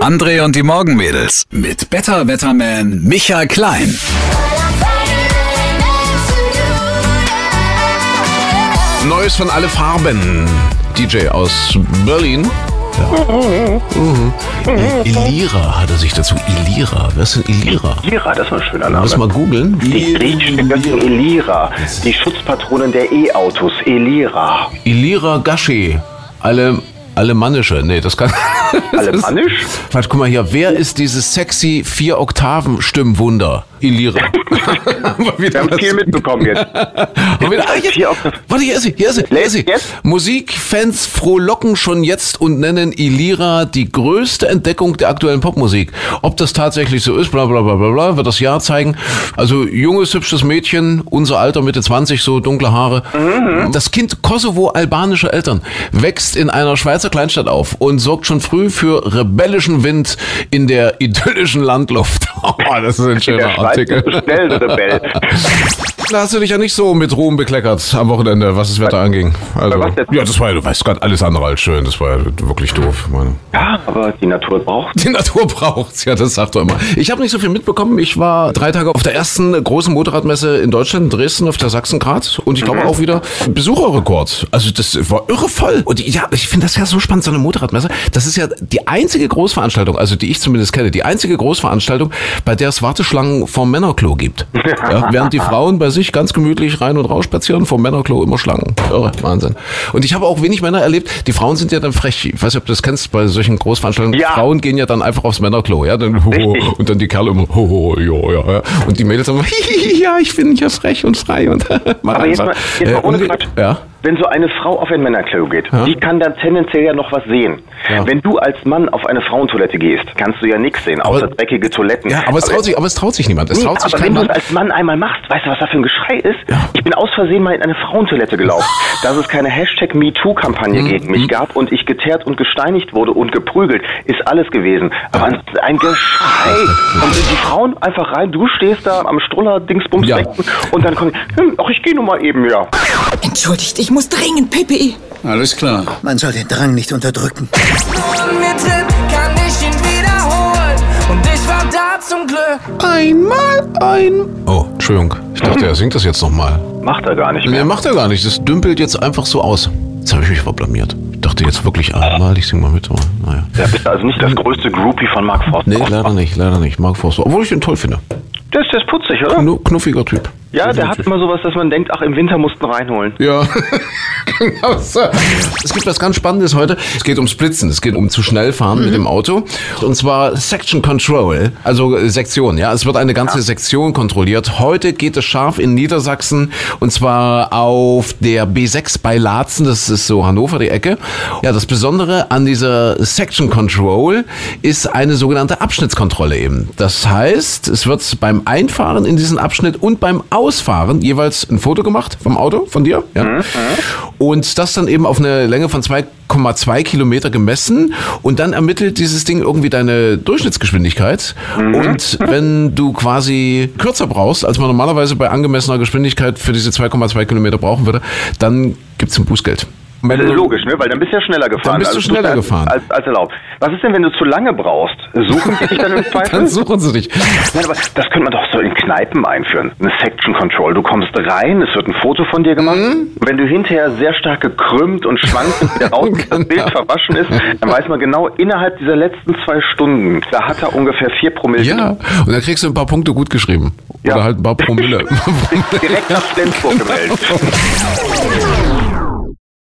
André und die Morgenmädels mit Better Wetterman Michael Klein. Neues von alle Farben. DJ aus Berlin. Ja. Mhm. Ilira hat er sich dazu. Ilira. Wer ist denn Ilira? Ilira, das war ein schöner Name. Lass mal googeln. Die griechische Göttin Elira, die Schutzpatronin der E-Autos, Elira. Ilira Gashi. Alle Alemannische, nee, das kann. Alemannisch? Warte, guck mal hier, wer ist dieses sexy vier Oktaven Stimmwunder? Ilira. Wir haben viel mitbekommen jetzt. wieder, ah, jetzt. Warte, hier ist sie, hier ist sie, hier ist sie. Musikfans frohlocken schon jetzt und nennen Ilira die größte Entdeckung der aktuellen Popmusik. Ob das tatsächlich so ist, bla bla bla bla bla, wird das Jahr zeigen. Also junges, hübsches Mädchen, unser Alter, Mitte 20, so dunkle Haare. Mhm. Das Kind Kosovo-albanischer Eltern wächst in einer Schweizer Kleinstadt auf und sorgt schon früh für rebellischen Wind in der idyllischen Landluft. Oh, das ist ein schöner Artikel. Schnell, Rebell. Da hast du dich ja nicht so mit Ruhm bekleckert am Wochenende, was das Wetter anging. Also, ja, das war ja, du weißt gerade, alles andere als schön. Das war ja wirklich doof. Meine. Ja, aber die Natur braucht Die Natur braucht's, ja, das sagt er immer. Ich habe nicht so viel mitbekommen. Ich war drei Tage auf der ersten großen Motorradmesse in Deutschland, in Dresden, auf der Sachsengrad. Und ich glaube mhm. auch wieder Besucherrekord. Also das war irre voll. Und ja, ich finde das ja so spannend, so eine Motorradmesse. Das ist ja die einzige Großveranstaltung, also die ich zumindest kenne, die einzige Großveranstaltung, bei der es Warteschlangen vom Männerklo gibt. Ja, während die Frauen bei sich ganz gemütlich rein und raus spazieren, vom Männerklo immer Schlangen. Irre, Wahnsinn. Und ich habe auch wenig Männer erlebt, die Frauen sind ja dann frech. Ich weiß nicht, ob du das kennst bei solchen Großveranstaltungen. Ja. Frauen gehen ja dann einfach aufs Männerklo, ja, dann, ho, und dann die Kerle immer, ho, ho, jo, ja, ja. Und die Mädels immer, ja, ich bin ja frech und frei und mach Aber einfach. Jetzt mal, jetzt mal ohne Quatsch. Ja? Wenn so eine Frau auf ein Männerklo geht, ja? die kann dann tendenziell ja noch was sehen. Ja. Wenn du als Mann auf eine Frauentoilette gehst, kannst du ja nichts sehen, außer aber, dreckige Toiletten. Ja, aber es, traut sich, aber es traut sich niemand. Es nee, traut sich aber wenn du es als Mann einmal machst, weißt du, was da für ein Geschrei ist? Ja. Ich bin aus Versehen mal in eine Frauentoilette gelaufen, dass es keine Hashtag MeToo-Kampagne mhm. gegen mich mhm. gab und ich geteert und gesteinigt wurde und geprügelt, ist alles gewesen. Aber ein Geschrei. Und die Frauen einfach rein, du stehst da am Struller-Dingsbums ja. und dann kommen, hm, ach, ich gehe nur mal eben, ja. Entschuldigt, ich muss dringend Pipi. PPE. Alles klar. Man soll den Drang nicht unterdrücken. kann ich ihn wiederholen. Und ich war da zum Glück. Einmal ein. Oh, Entschuldigung. Ich dachte, er singt das jetzt nochmal. Macht er gar nicht mehr. Nee, macht er gar nicht. Das dümpelt jetzt einfach so aus. Jetzt habe ich mich verblamiert. Ich dachte jetzt wirklich einmal, ich sing mal mit, aber naja. Ja, bist also nicht das größte Groupie von Mark Forster? Nee, leider nicht, leider nicht. Mark Forster. Obwohl ich den toll finde. Der ist, der ist putzig, oder? Knu knuffiger Typ. Ja, der hat immer sowas, dass man denkt, ach, im Winter mussten reinholen. Ja. genau so. Es gibt was ganz Spannendes heute. Es geht ums Blitzen. Es geht um zu schnell fahren mhm. mit dem Auto. Und zwar Section Control, also Sektion. Ja, es wird eine ganze ja. Sektion kontrolliert. Heute geht es scharf in Niedersachsen und zwar auf der B6 bei Laatzen. Das ist so Hannover die Ecke. Ja, das Besondere an dieser Section Control ist eine sogenannte Abschnittskontrolle eben. Das heißt, es wird beim Einfahren in diesen Abschnitt und beim Ausfahren jeweils ein Foto gemacht vom Auto, von dir. Ja? Mhm. Und das dann eben auf eine Länge von 2,2 Kilometer gemessen und dann ermittelt dieses Ding irgendwie deine Durchschnittsgeschwindigkeit. Mhm. Und wenn du quasi kürzer brauchst, als man normalerweise bei angemessener Geschwindigkeit für diese 2,2 Kilometer brauchen würde, dann gibt es ein Bußgeld. Ist logisch, ne? weil dann bist du ja schneller gefahren. Dann bist du also schneller gefahren. Als, als erlaubt. Was ist denn, wenn du zu lange brauchst? Suchen sie dich dann im Zweifel? dann suchen sie dich. Nein, aber das könnte man doch so in Kneipen einführen. Eine Section Control. Du kommst rein, es wird ein Foto von dir gemacht. Mhm. Wenn du hinterher sehr stark gekrümmt und schwankend wieder raus, genau. das Bild verwaschen ist, dann weiß man genau, innerhalb dieser letzten zwei Stunden, da hat er ungefähr vier Promille. Ja, und dann kriegst du ein paar Punkte gut geschrieben. Ja. Oder halt ein paar Promille. Direkt nach Flensburg gemeldet.